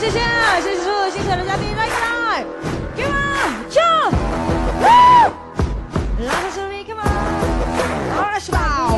谢谢，谢谢所有精彩的嘉宾，来来来，Come on，jump，woo，Let's show me，Come on，Let's show，woo。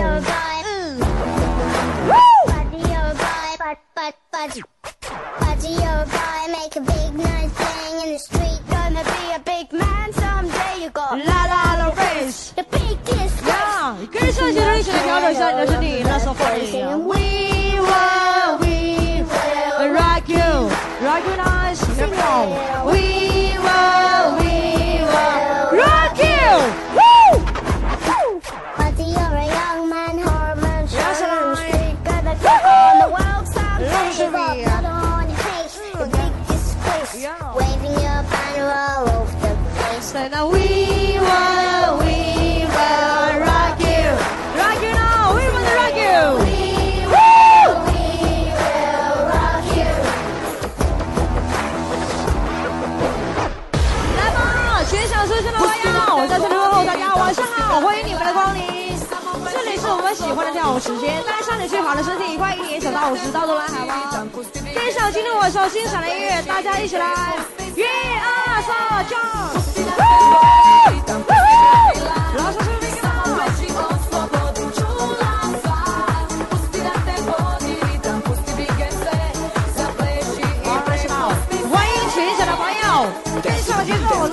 下午十到的啦，好不非常首今天我所欣赏的音乐，大家一起来，一二三，就。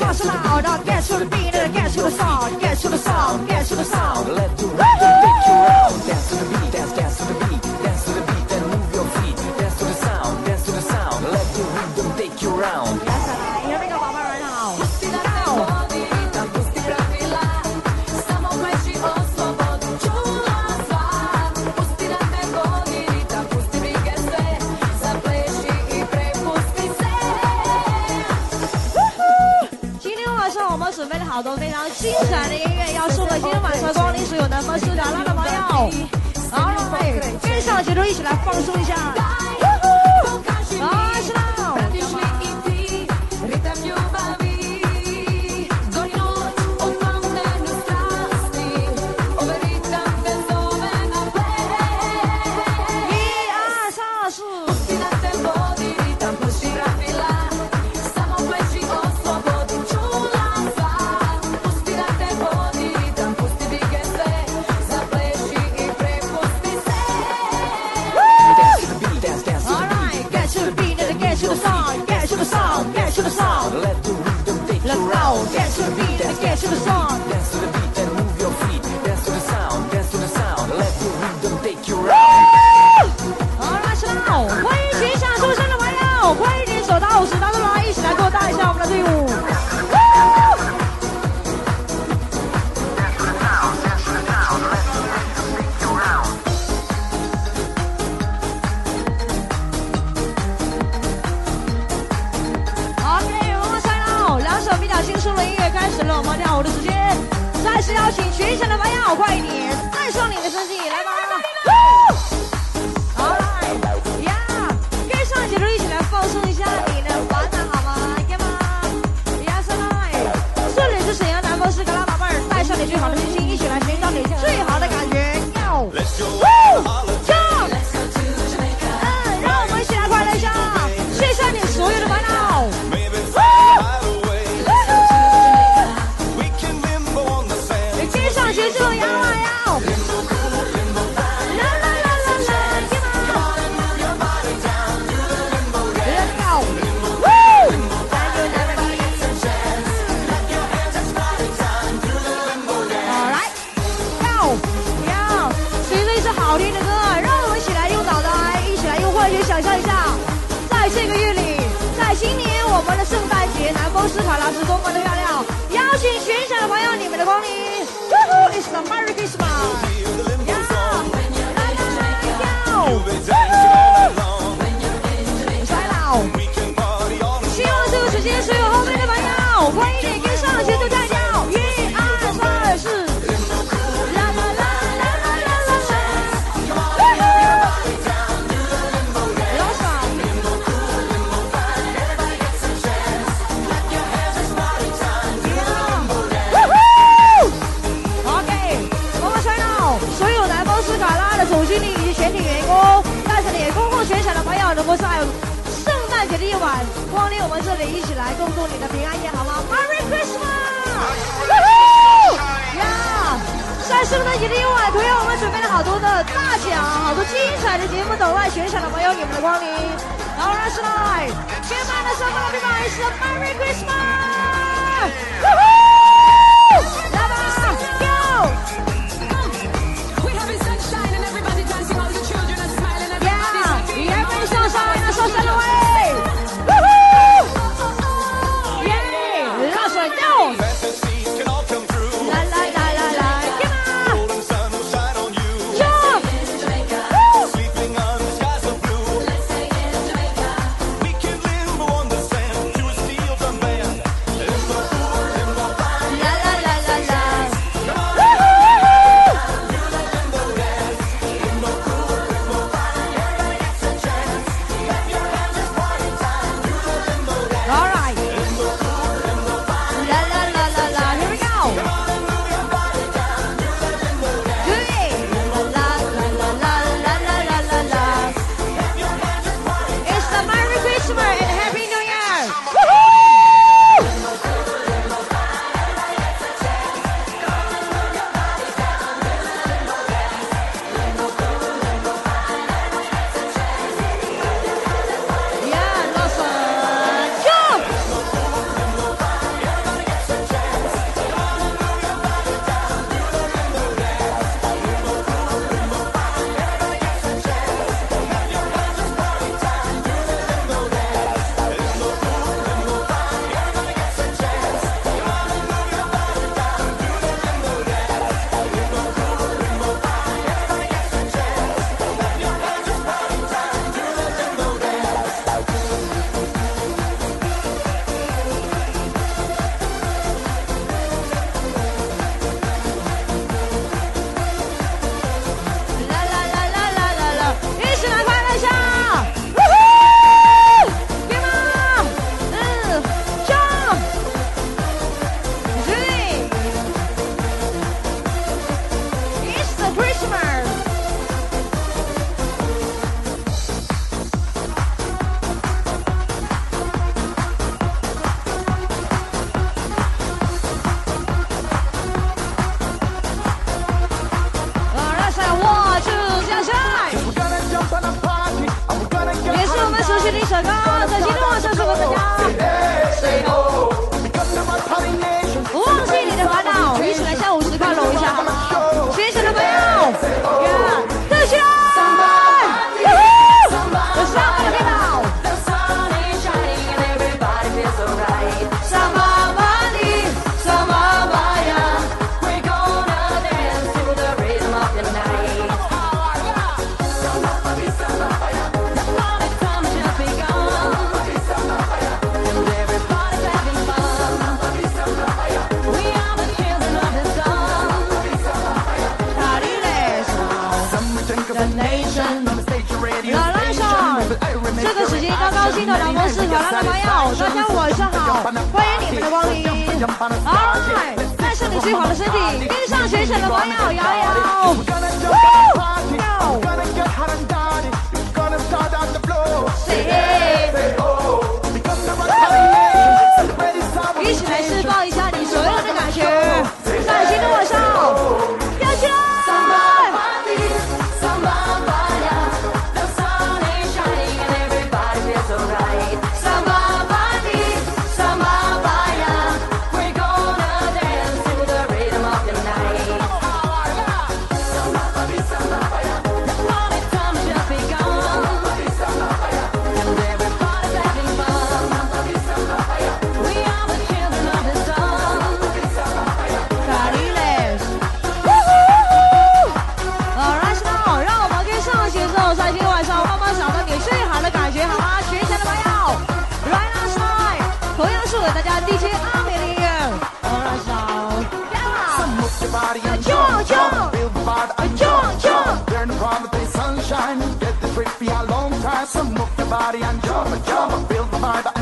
老师老，让电视变。接着一起来放松一下。body and jump, jump, build my mind.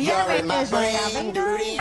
You're in my brain, dirty.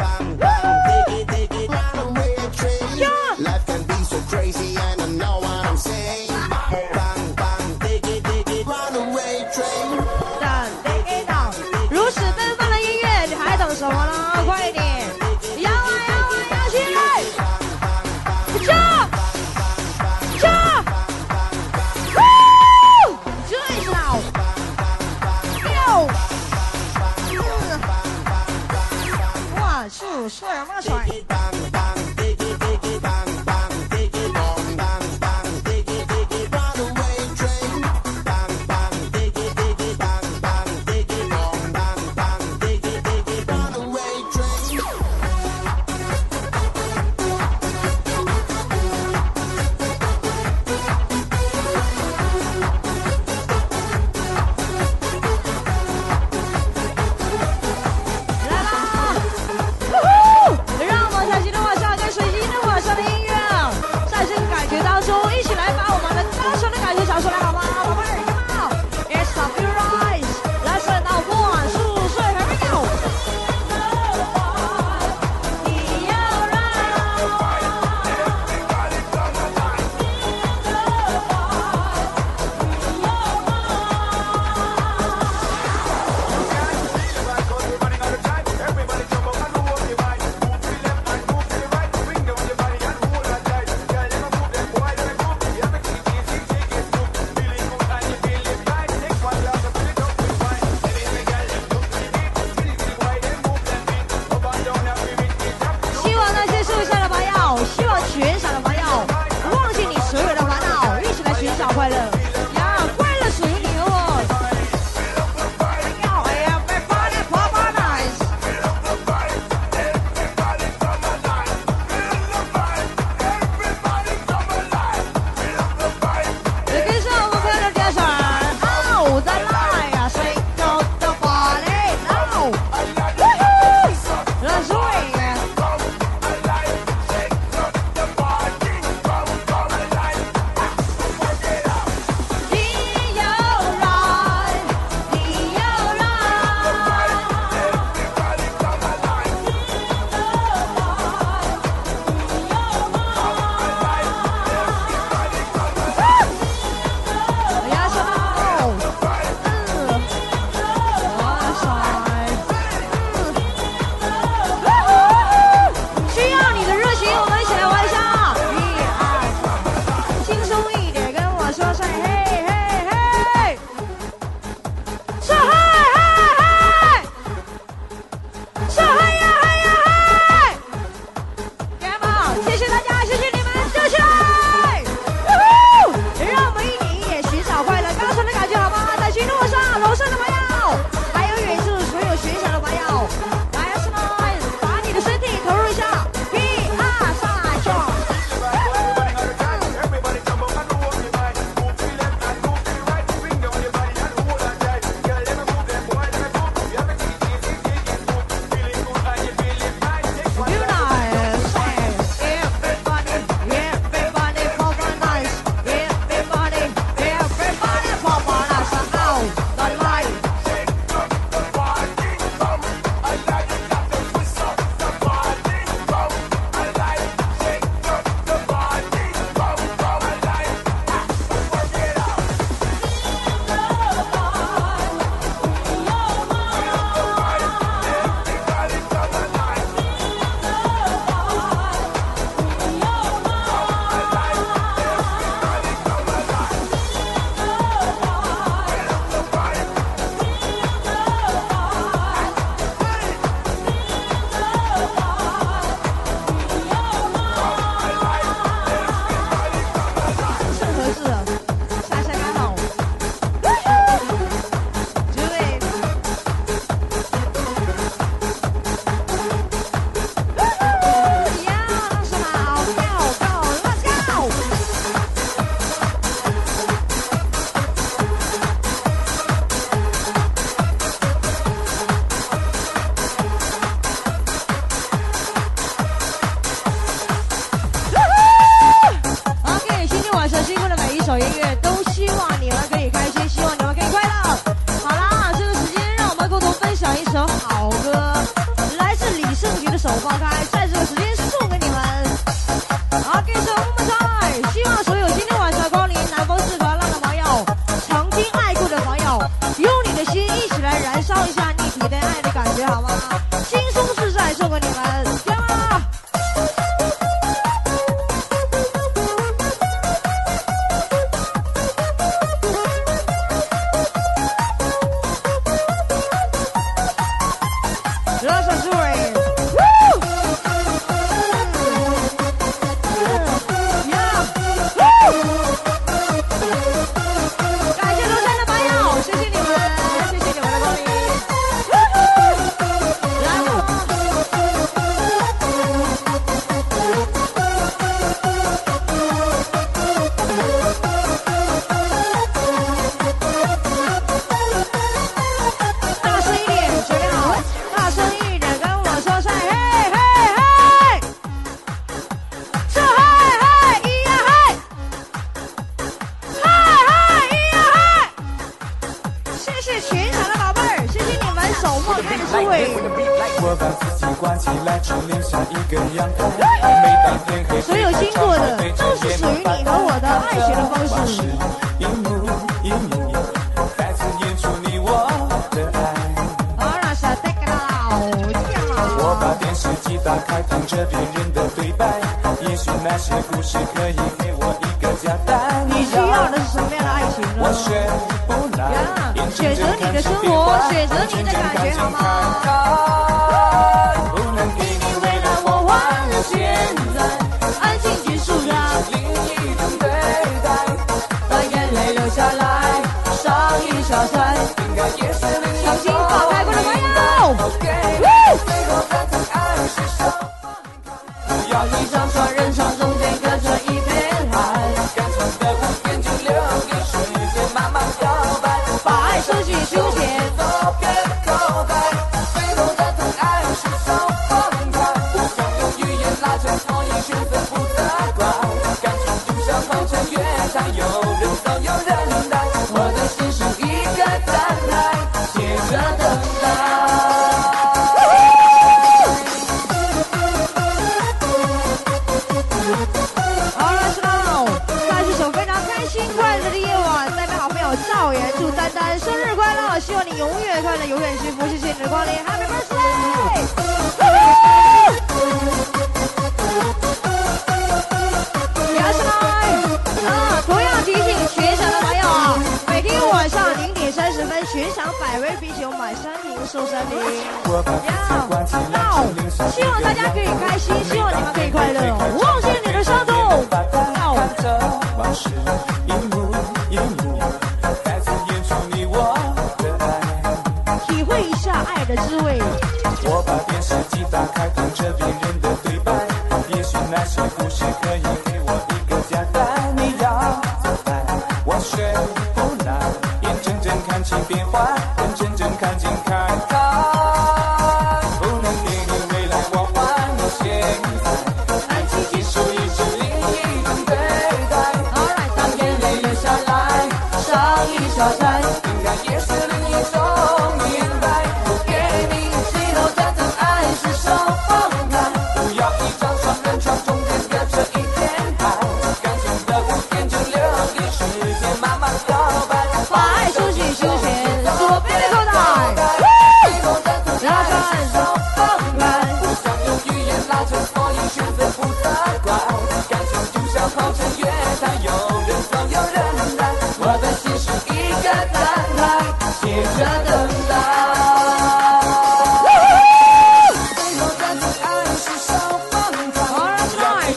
要闹，希望大家可以开心，希望你们可以快乐哦。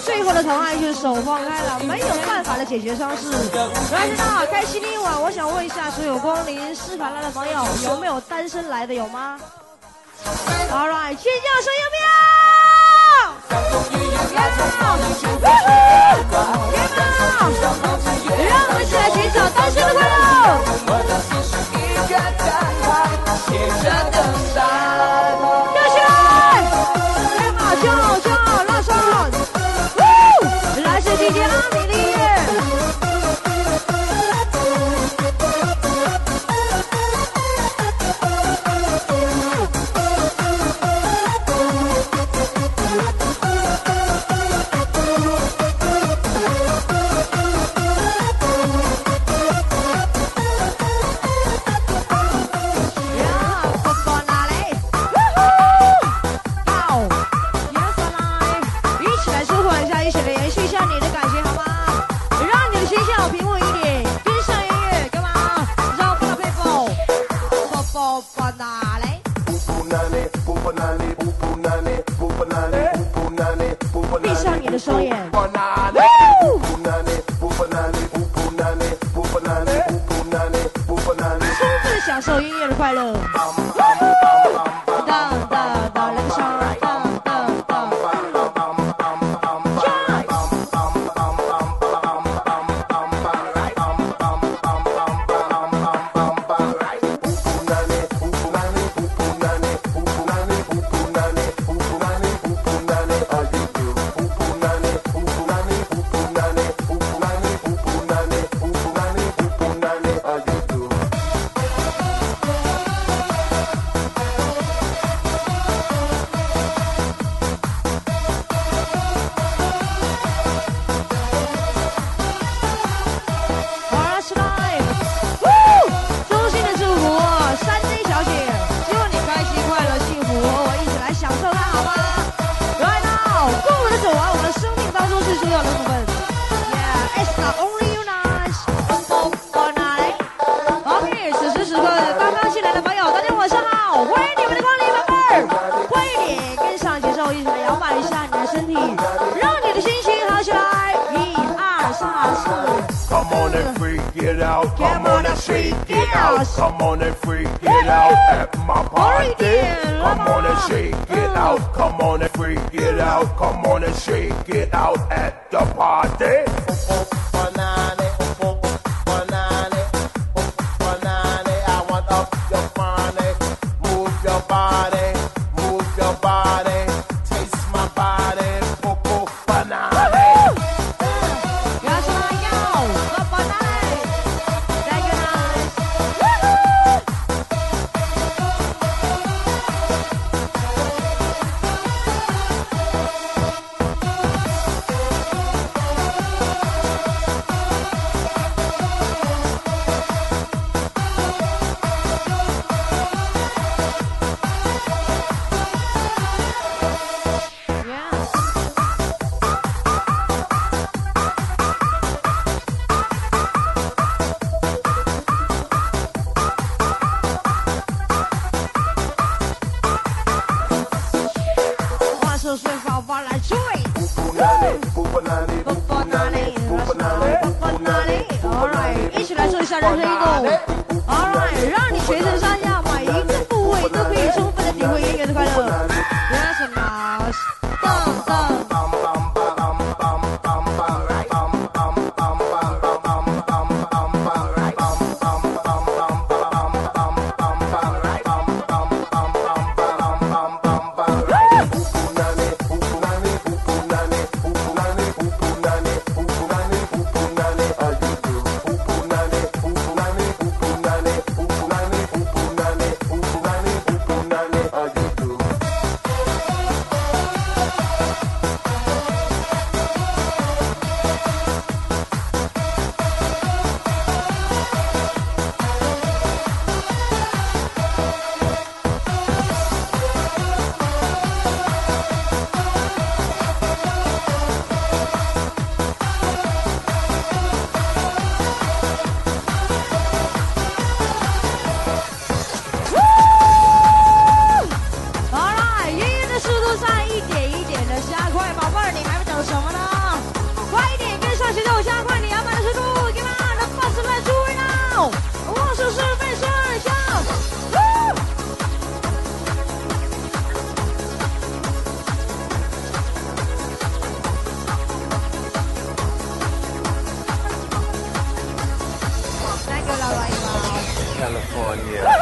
最后的疼爱是手放开了，没有办法的解决方式。来，大家开心的一晚。我想问一下，所有光临《斯凡拉》的朋友，有没有单身来的？有吗？All right，尖叫声有没有？有！让我们一起来寻找单身的快乐。个站写着等待。for you.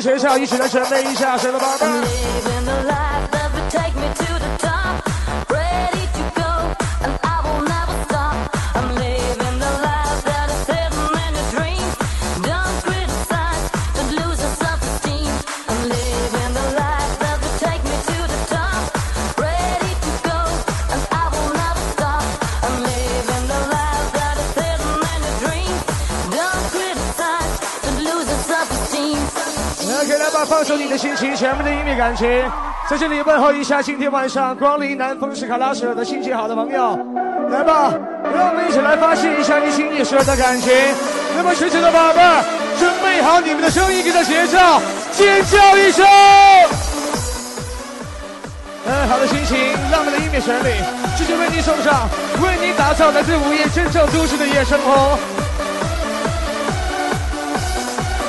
学校一起来准备一下，谁的来，放松你的心情，全面的音乐感情，在这里问候一下今天晚上光临南风斯卡拉舍的心情好的朋友，来吧，让我们一起来发泄一下你心里所有的感情。那么，学姐的宝贝儿，准备好你们的声音跟着节奏，尖叫一声！嗯，好的心情，浪漫的音乐旋律，继续为你送上，为你打造来自午夜真正都市的夜生活。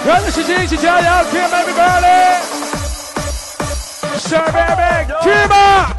抓紧时间，一起加油！Come everybody！Sure baby，去吧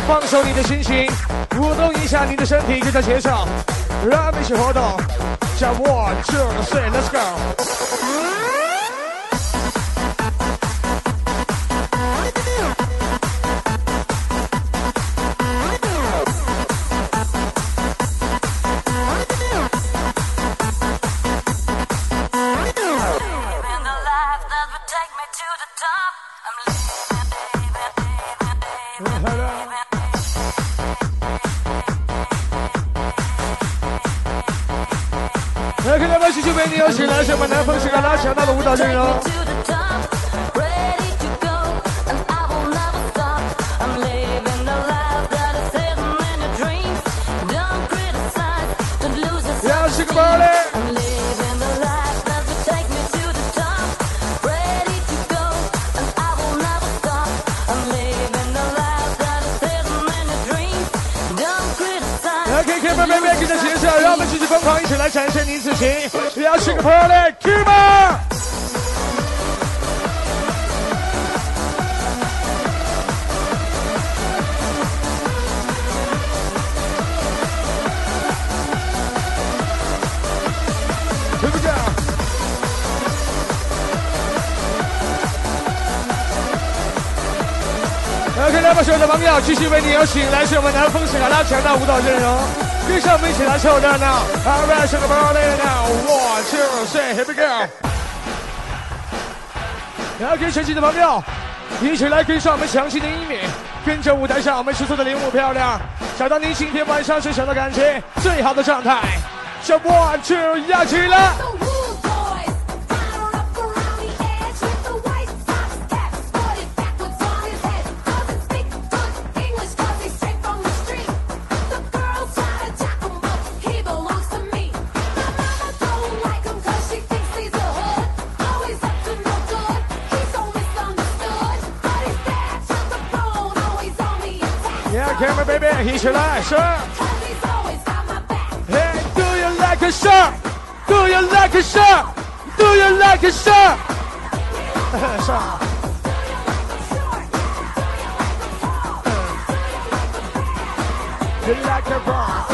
放松你的心情，舞动一下你的身体，跟着节奏，让我们一起活动。叫 one two three，Let's go。Is hidden in your dreams. Don't criticize. 来，K K 妹妹妹跟着节奏，让我们继续疯狂，一起来展现你自己。要是个 party，去的朋友，继续为你有请来自我们南风斯卡拉强大舞蹈阵容，跟上我们一起来凑热闹。All right，是个 party now，one two three，here we go。OK，全体的朋友，一起来跟上我们强劲的音乐，跟着舞台上我们吃醋的领舞漂亮，找到您今天晚上最想的感觉，最好。的状态。就 one two 要起来！起来，是。 'Cause he's always got my back. Hey, do you like a shark? Do you like a shark? Do you like a shark? 上。 You like a bomb?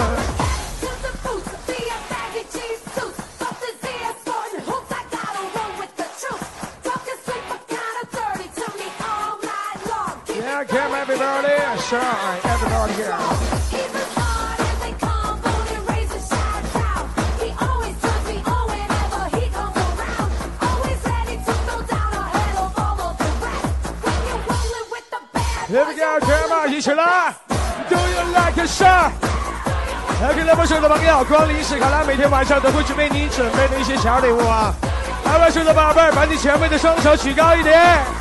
To the boots, be a baggy jeans suit. Up his ears, sporting hoops. I gotta run with the truth. Talking super kinda dirty to me all night long. Keep Yeah, it come going, everybody, keep it going. shine, party here. Here we go, grandma，一起来！Do you like a shot？来，给来把手的朋友，光临史卡拉，每天晚上都会准备你准备的一些小礼物啊！来，把手的宝贝儿，把你前面的双手举高一点。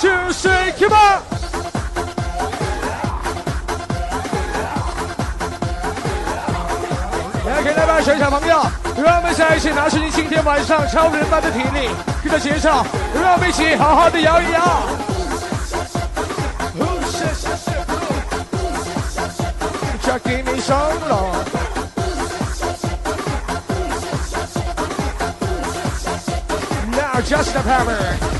two three come on 来给大边全小朋友让我们一起拿出你今天晚上超人般的体力跟着节奏让我们一起好好的摇一摇 just give me some love Now just the power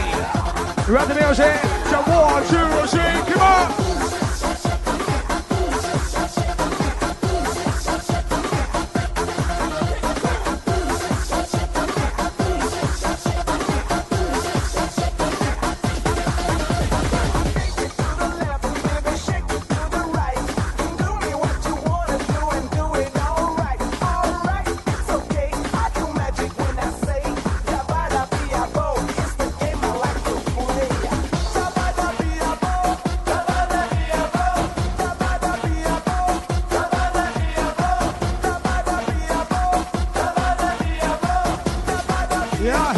我说声嘿嘿嘿，这嘿嘿呀，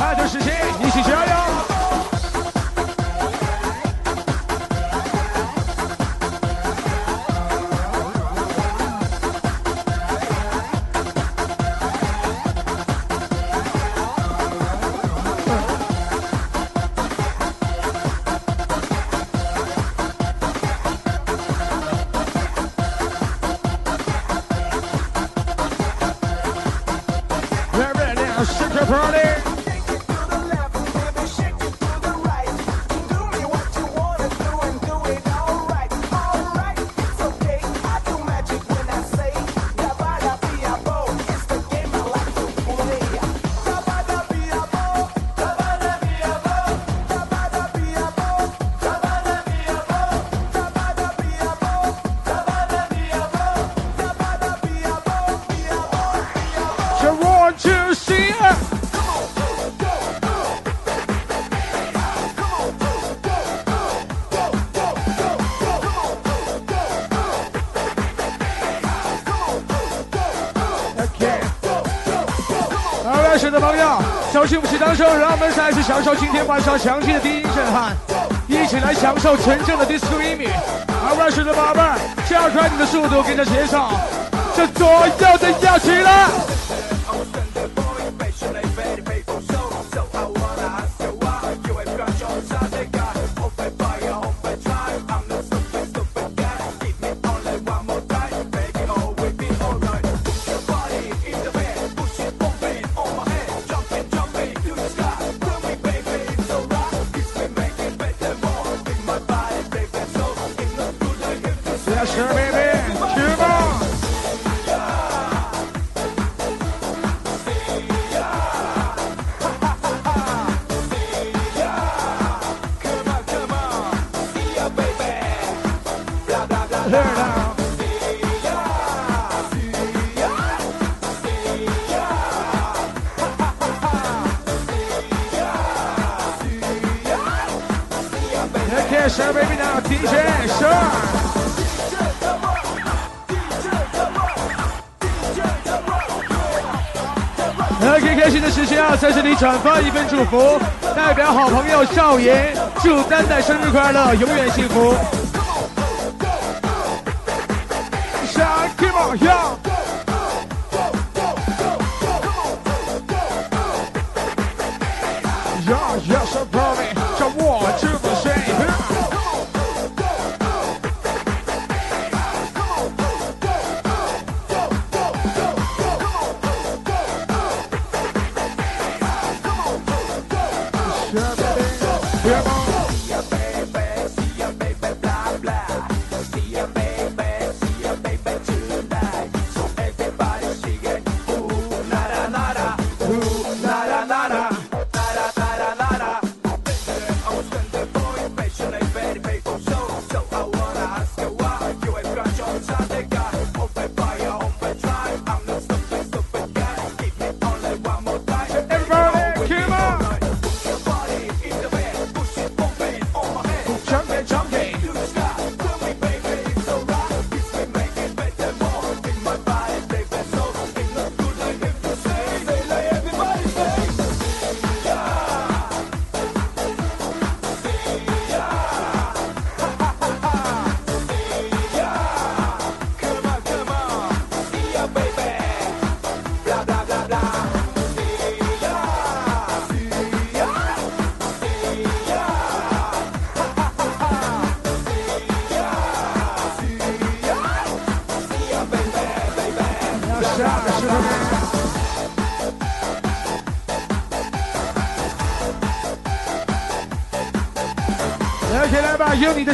友，小心武器当手，让我们再次享受今天晚上强劲的低音震撼，一起来享受纯正的 disco 音乐。好了，选的宝贝儿，加快你的速度，跟着节奏，这左右的要起来。Sherbet 转发一份祝福，代表好朋友少爷，祝丹丹生日快乐，永远幸福。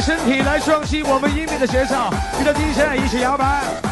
身体来双击我们音乐的节奏，遇到 DJ 一起摇摆。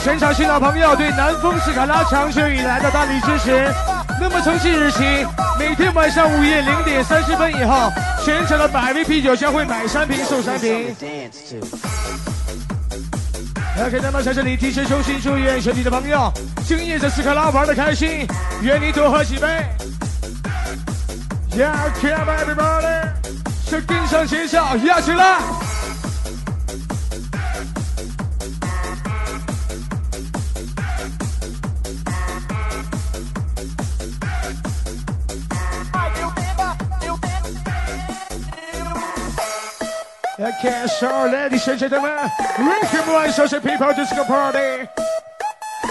全场新老朋友对南风斯卡拉长久以来的大力支持，那么从即日起，每天晚上午夜零点三十分以后，全场的百威啤酒将会买三瓶送三瓶。OK，那么在这里提前衷心祝愿全体的朋友今夜在斯卡拉玩的开心，愿你多喝几杯。Yeah, come everybody，是跟上节奏，压起来！so ladies and gentlemen, welcome one social people to the party.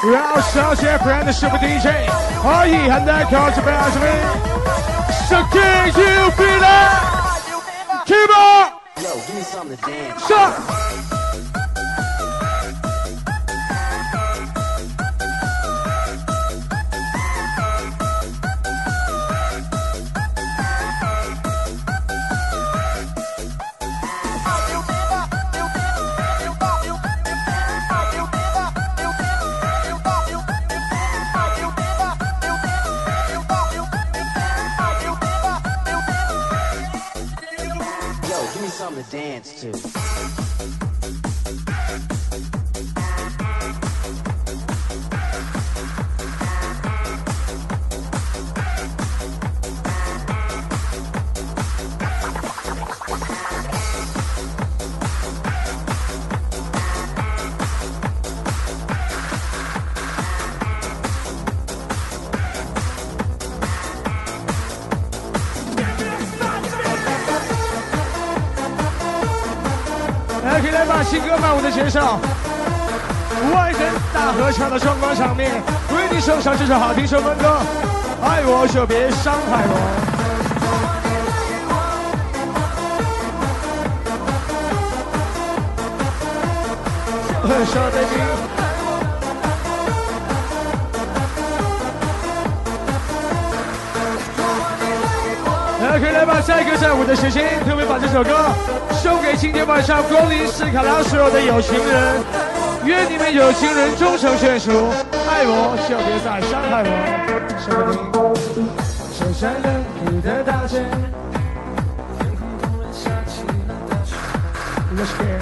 让小姐 brand 的师傅 DJ 可以很难靠着 b a s m So can you feel it? Keep on! Yo, 介绍。万人大合唱的壮观场面，为你送上这首好听首分歌。爱我就别伤害我。小 baby。来，可以来把下一个在舞的时间，特别把这首歌送给今天晚上光临斯卡拉所有的有情人，愿你们有情人终成眷属，爱我就别再伤害我。手山冷僻的大街，天空突然下起了大雪。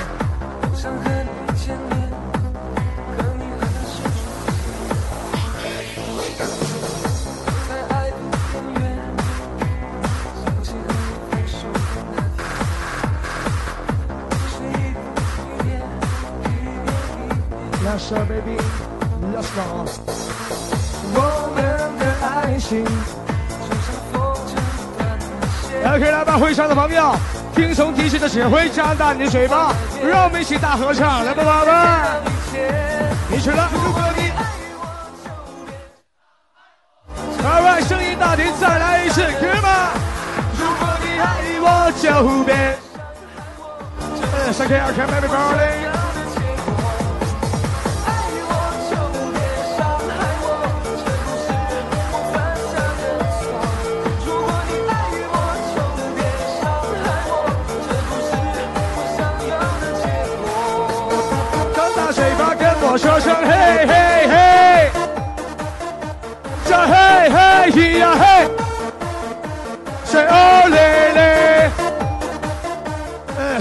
点。Let's go, baby, let's go。我们的爱情就像风筝般的线。来，可以来吧，会场的朋友，听从 DJ 的指挥，张大你的嘴巴，让我们一起大合唱，来吧，宝贝儿，一起来。如果你二万声音大点，再来一次，Come on！如果你爱我就别。呃，Thank you, come everybody。张巴跟我说声嘿嘿嘿。这嘿嘿咿呀嘿，谁哦嘞嘞？哎，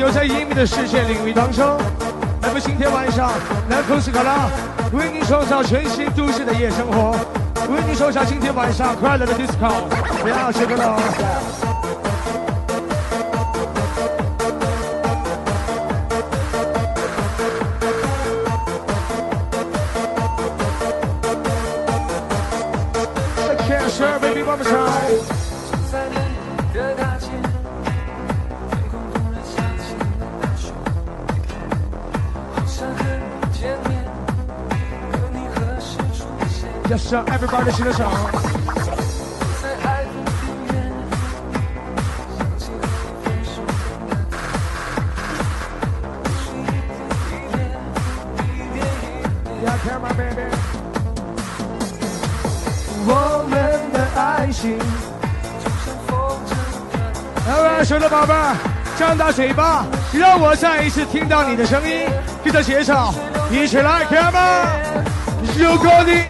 有在隐秘的世界领域当中。那么，今天晚上，南空斯卡拉为你创造全新都市的夜生活，为您送上今天晚上快乐的 disco。不要谢个了。让 everybody 新的场。Yeah, come on, baby。我们的爱情就像风筝。来吧，所有的宝贝儿，张大嘴巴，让我再一次听到你的声音，跟着节奏，一起来，come on！如果你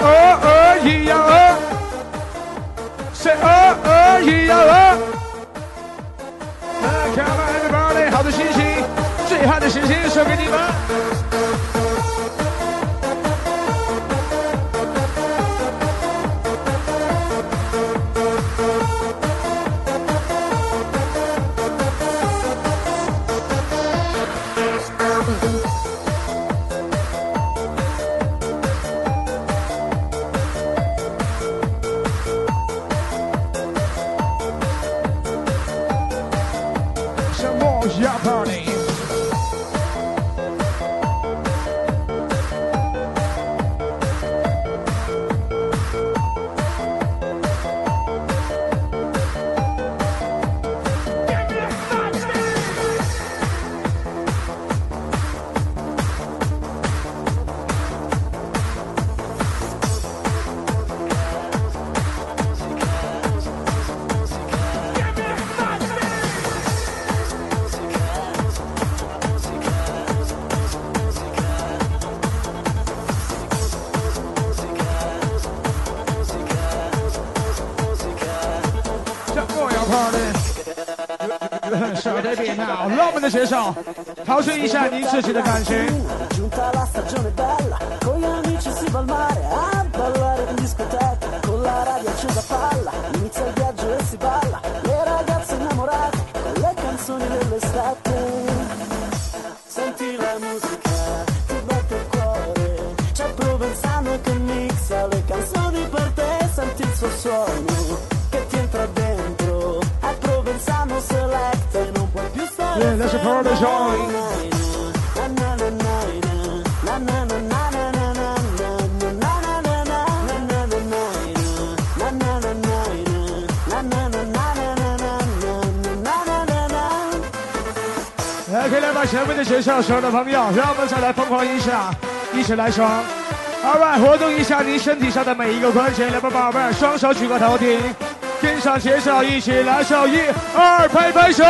鹅鹅一样鹅，是鹅鹅一样鹅。Come on, everybody，好的心情，最好的心情送给你们。调节一下您自己的感情。Joy，来，可以来把前面的学校，所有的朋友，让我们再来疯狂一下，一起来爽。二位，活动一下你身体上的每一个关节，来吧，宝贝儿，双手举过头顶，跟上节奏，一起来手，一二，拍拍手，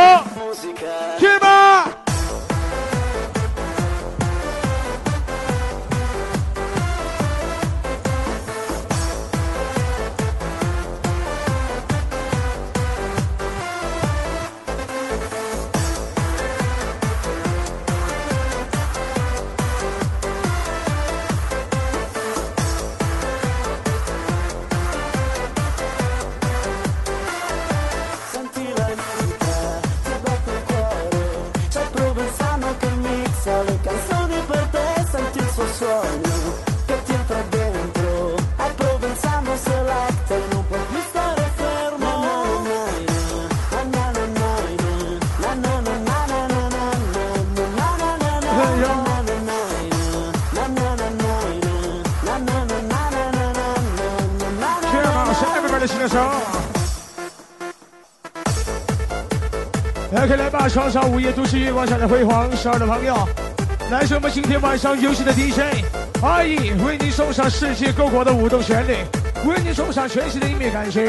午夜都市月光下的辉煌，十二的朋友，来自我们今天晚上游戏的 DJ 阿姨，为您送上世界各国的舞动旋律，为您送上全新的音乐感情。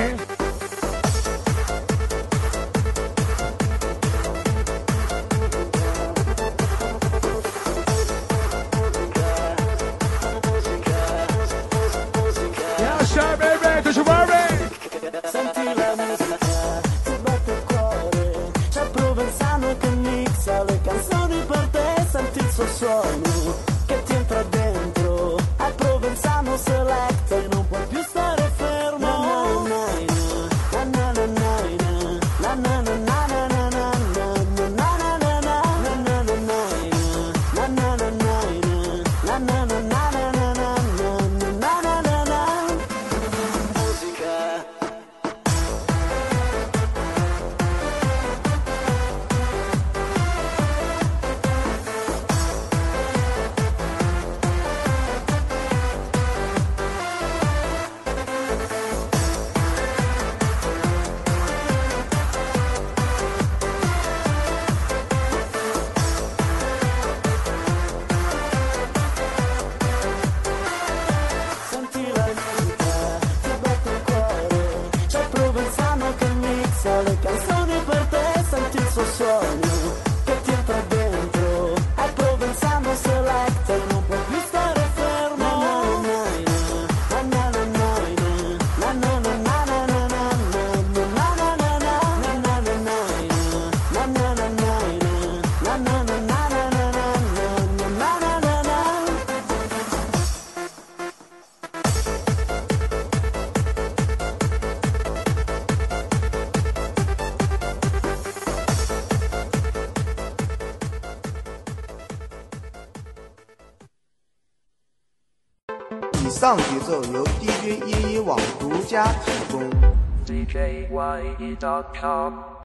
sun. 奏由 DJ 一一网独家提供。DJYE.com